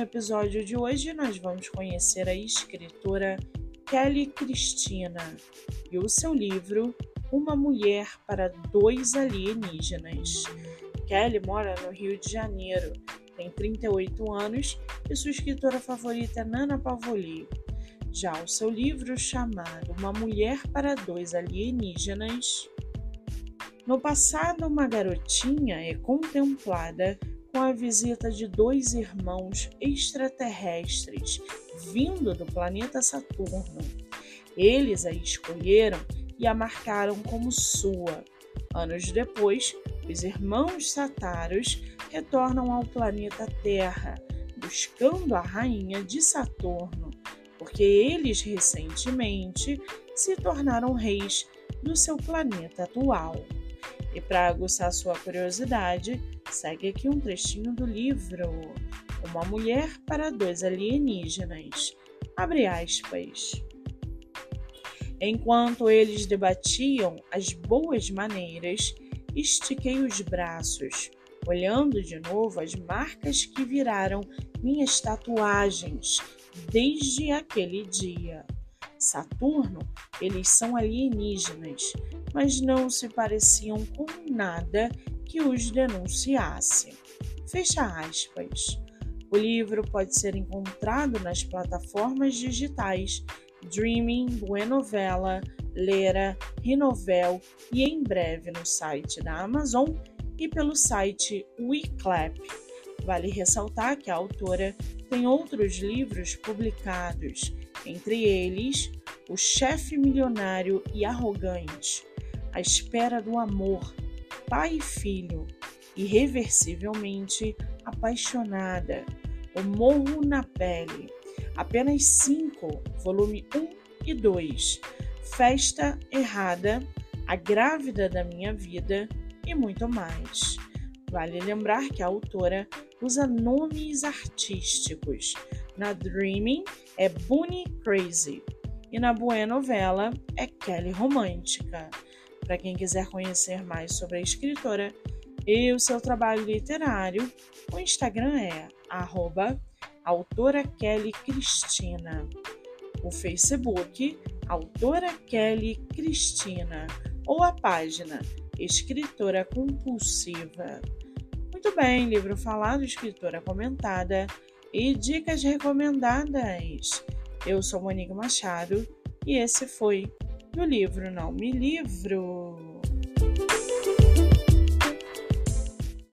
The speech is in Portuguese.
No episódio de hoje, nós vamos conhecer a escritora Kelly Cristina e o seu livro Uma Mulher para Dois Alienígenas. Kelly mora no Rio de Janeiro, tem 38 anos e sua escritora favorita é Nana Pavoli. Já o seu livro, chamado Uma Mulher para Dois Alienígenas. No passado, uma garotinha é contemplada com a visita de dois irmãos extraterrestres vindo do planeta Saturno. Eles a escolheram e a marcaram como sua. Anos depois, os irmãos Sataros retornam ao planeta Terra, buscando a rainha de Saturno, porque eles recentemente se tornaram reis do seu planeta atual. E para aguçar sua curiosidade, segue aqui um trechinho do livro Uma Mulher para Dois Alienígenas. Abre aspas. Enquanto eles debatiam as boas maneiras, estiquei os braços, olhando de novo as marcas que viraram minhas tatuagens desde aquele dia. Saturno, eles são alienígenas, mas não se pareciam com nada que os denunciasse. Fecha aspas. O livro pode ser encontrado nas plataformas digitais Dreaming, Buenovela, Lera, Rinovel e em breve no site da Amazon e pelo site WeClap. Vale ressaltar que a autora tem outros livros publicados, entre eles O Chefe Milionário e Arrogante, A Espera do Amor, pai e filho, irreversivelmente apaixonada, O Morro na Pele, apenas cinco, volume 1 e 2, Festa Errada, A Grávida da Minha Vida e muito mais. Vale lembrar que a autora usa nomes artísticos. Na Dreaming é Bunny Crazy e na Buenovela é Kelly Romântica. Para quem quiser conhecer mais sobre a escritora e o seu trabalho literário, o Instagram é arroba autora Kelly Cristina. O Facebook, autora Kelly Cristina. Ou a página Escritora Compulsiva. Muito bem, livro falado, escritora comentada e dicas recomendadas. Eu sou Monique Machado e esse foi do livro Não Me Livro.